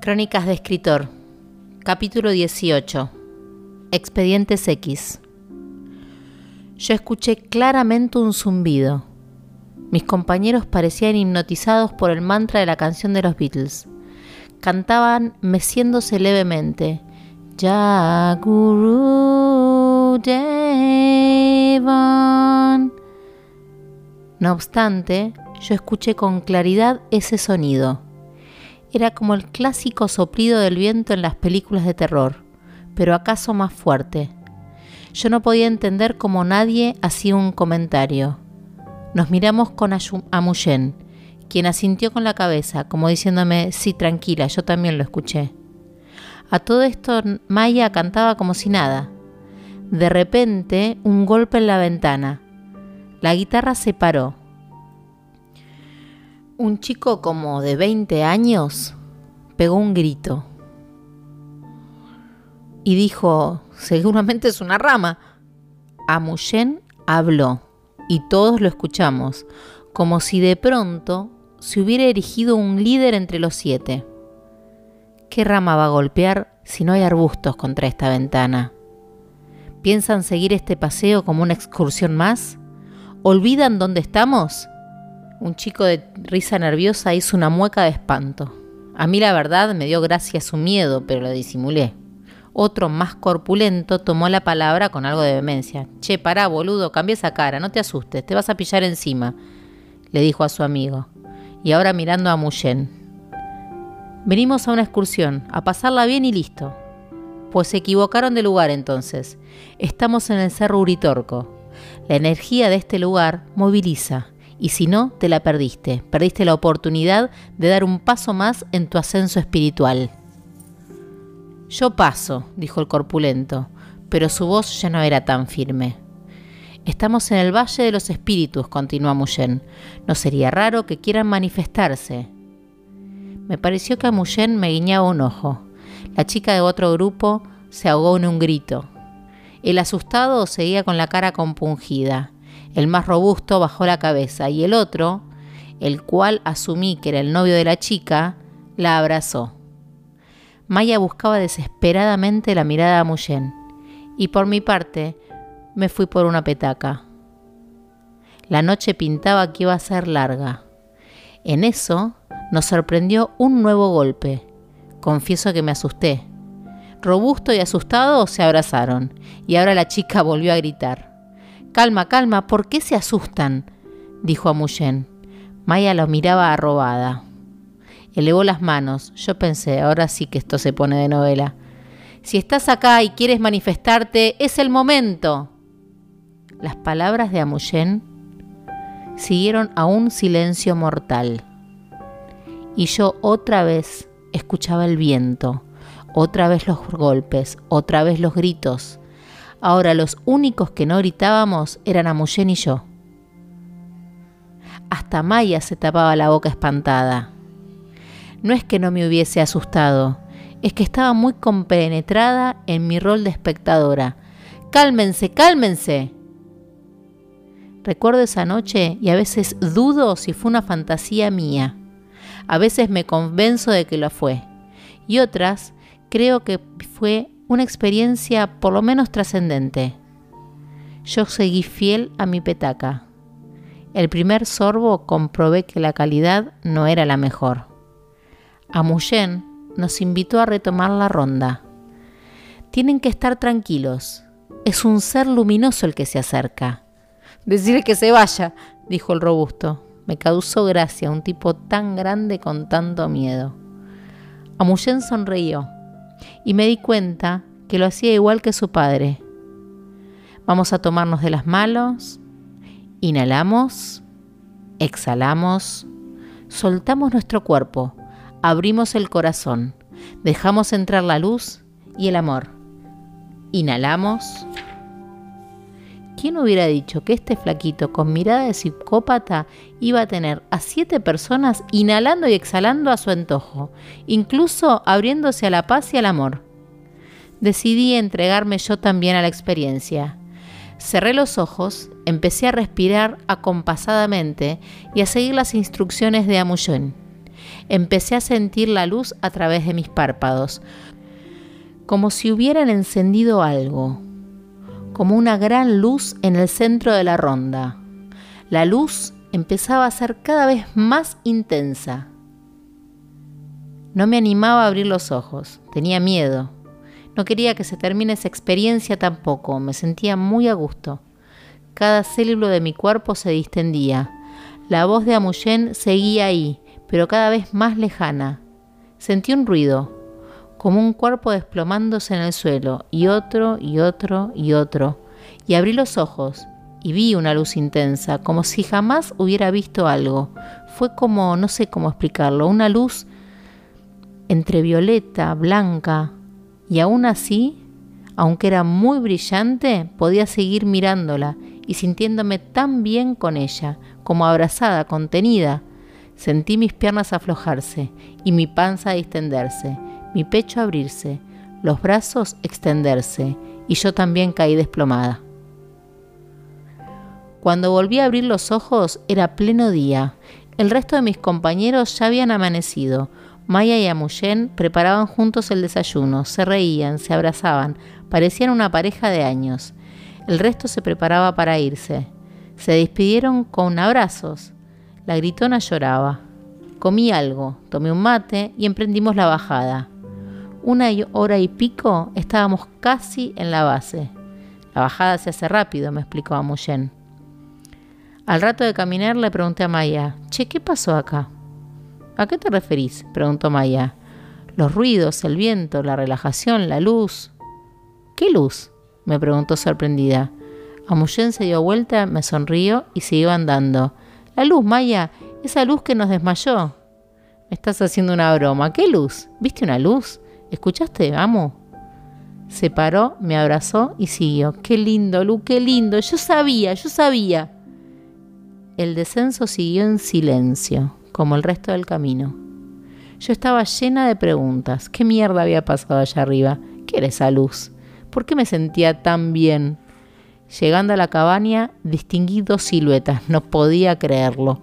Crónicas de escritor. Capítulo 18. Expedientes X. Yo escuché claramente un zumbido. Mis compañeros parecían hipnotizados por el mantra de la canción de los Beatles. Cantaban meciéndose levemente. Ya Guru Devan. No obstante, yo escuché con claridad ese sonido era como el clásico soplido del viento en las películas de terror, pero acaso más fuerte. Yo no podía entender cómo nadie hacía un comentario. Nos miramos con Amuyen, quien asintió con la cabeza, como diciéndome, sí, tranquila, yo también lo escuché. A todo esto Maya cantaba como si nada. De repente, un golpe en la ventana. La guitarra se paró un chico como de 20 años pegó un grito y dijo, seguramente es una rama. Amuyen habló y todos lo escuchamos, como si de pronto se hubiera erigido un líder entre los siete. ¿Qué rama va a golpear si no hay arbustos contra esta ventana? ¿Piensan seguir este paseo como una excursión más? ¿Olvidan dónde estamos? Un chico de risa nerviosa hizo una mueca de espanto. A mí la verdad me dio gracia su miedo, pero lo disimulé. Otro más corpulento tomó la palabra con algo de vehemencia. Che, pará, boludo, cambia esa cara, no te asustes, te vas a pillar encima, le dijo a su amigo. Y ahora mirando a Muyen. Venimos a una excursión, a pasarla bien y listo. Pues se equivocaron de lugar entonces. Estamos en el Cerro Uritorco. La energía de este lugar moviliza y si no, te la perdiste. Perdiste la oportunidad de dar un paso más en tu ascenso espiritual. Yo paso, dijo el corpulento, pero su voz ya no era tan firme. Estamos en el Valle de los Espíritus, continuó Muyen. No sería raro que quieran manifestarse. Me pareció que a Muyen me guiñaba un ojo. La chica de otro grupo se ahogó en un grito. El asustado seguía con la cara compungida. El más robusto bajó la cabeza y el otro, el cual asumí que era el novio de la chica, la abrazó. Maya buscaba desesperadamente la mirada a Muyen y por mi parte me fui por una petaca. La noche pintaba que iba a ser larga. En eso nos sorprendió un nuevo golpe. Confieso que me asusté. Robusto y asustado se abrazaron y ahora la chica volvió a gritar. Calma, calma, ¿por qué se asustan? dijo a Muyen. Maya lo miraba arrobada. Elevó las manos. Yo pensé, ahora sí que esto se pone de novela. Si estás acá y quieres manifestarte, es el momento. Las palabras de Amuyen siguieron a un silencio mortal. Y yo otra vez escuchaba el viento, otra vez los golpes, otra vez los gritos, Ahora los únicos que no gritábamos eran Amuyen y yo. Hasta Maya se tapaba la boca espantada. No es que no me hubiese asustado, es que estaba muy compenetrada en mi rol de espectadora. Cálmense, cálmense. Recuerdo esa noche y a veces dudo si fue una fantasía mía. A veces me convenzo de que lo fue. Y otras creo que fue una experiencia por lo menos trascendente. Yo seguí fiel a mi petaca. El primer sorbo comprobé que la calidad no era la mejor. Amuyen nos invitó a retomar la ronda. Tienen que estar tranquilos. Es un ser luminoso el que se acerca. Decirle que se vaya, dijo el robusto. Me causó gracia un tipo tan grande con tanto miedo. Amuyen sonrió y me di cuenta que lo hacía igual que su padre. Vamos a tomarnos de las manos, inhalamos, exhalamos, soltamos nuestro cuerpo, abrimos el corazón, dejamos entrar la luz y el amor. Inhalamos. ¿Quién hubiera dicho que este flaquito con mirada de psicópata iba a tener a siete personas inhalando y exhalando a su antojo, incluso abriéndose a la paz y al amor? Decidí entregarme yo también a la experiencia. Cerré los ojos, empecé a respirar acompasadamente y a seguir las instrucciones de Amuyen. Empecé a sentir la luz a través de mis párpados, como si hubieran encendido algo, como una gran luz en el centro de la ronda. La luz empezaba a ser cada vez más intensa. No me animaba a abrir los ojos, tenía miedo. No quería que se termine esa experiencia tampoco, me sentía muy a gusto. Cada célula de mi cuerpo se distendía. La voz de Amuyen seguía ahí, pero cada vez más lejana. Sentí un ruido, como un cuerpo desplomándose en el suelo, y otro, y otro, y otro. Y abrí los ojos, y vi una luz intensa, como si jamás hubiera visto algo. Fue como, no sé cómo explicarlo, una luz entre violeta, blanca, y aún así, aunque era muy brillante, podía seguir mirándola y sintiéndome tan bien con ella, como abrazada, contenida. Sentí mis piernas aflojarse y mi panza distenderse, mi pecho abrirse, los brazos extenderse, y yo también caí desplomada. Cuando volví a abrir los ojos era pleno día. El resto de mis compañeros ya habían amanecido. Maya y Amuyen preparaban juntos el desayuno, se reían, se abrazaban, parecían una pareja de años. El resto se preparaba para irse. Se despidieron con abrazos. La gritona lloraba. Comí algo, tomé un mate y emprendimos la bajada. Una hora y pico estábamos casi en la base. La bajada se hace rápido, me explicó Amuyen. Al rato de caminar le pregunté a Maya, Che, ¿qué pasó acá? ¿A qué te referís? preguntó Maya. Los ruidos, el viento, la relajación, la luz. ¿Qué luz? me preguntó sorprendida. Amuyen se dio vuelta, me sonrió y siguió andando. La luz, Maya, esa luz que nos desmayó. Me estás haciendo una broma. ¿Qué luz? ¿Viste una luz? ¿Escuchaste, amo? Se paró, me abrazó y siguió. Qué lindo, Lu, qué lindo. Yo sabía, yo sabía. El descenso siguió en silencio, como el resto del camino. Yo estaba llena de preguntas. ¿Qué mierda había pasado allá arriba? ¿Qué era esa luz? ¿Por qué me sentía tan bien? Llegando a la cabaña, distinguí dos siluetas. No podía creerlo.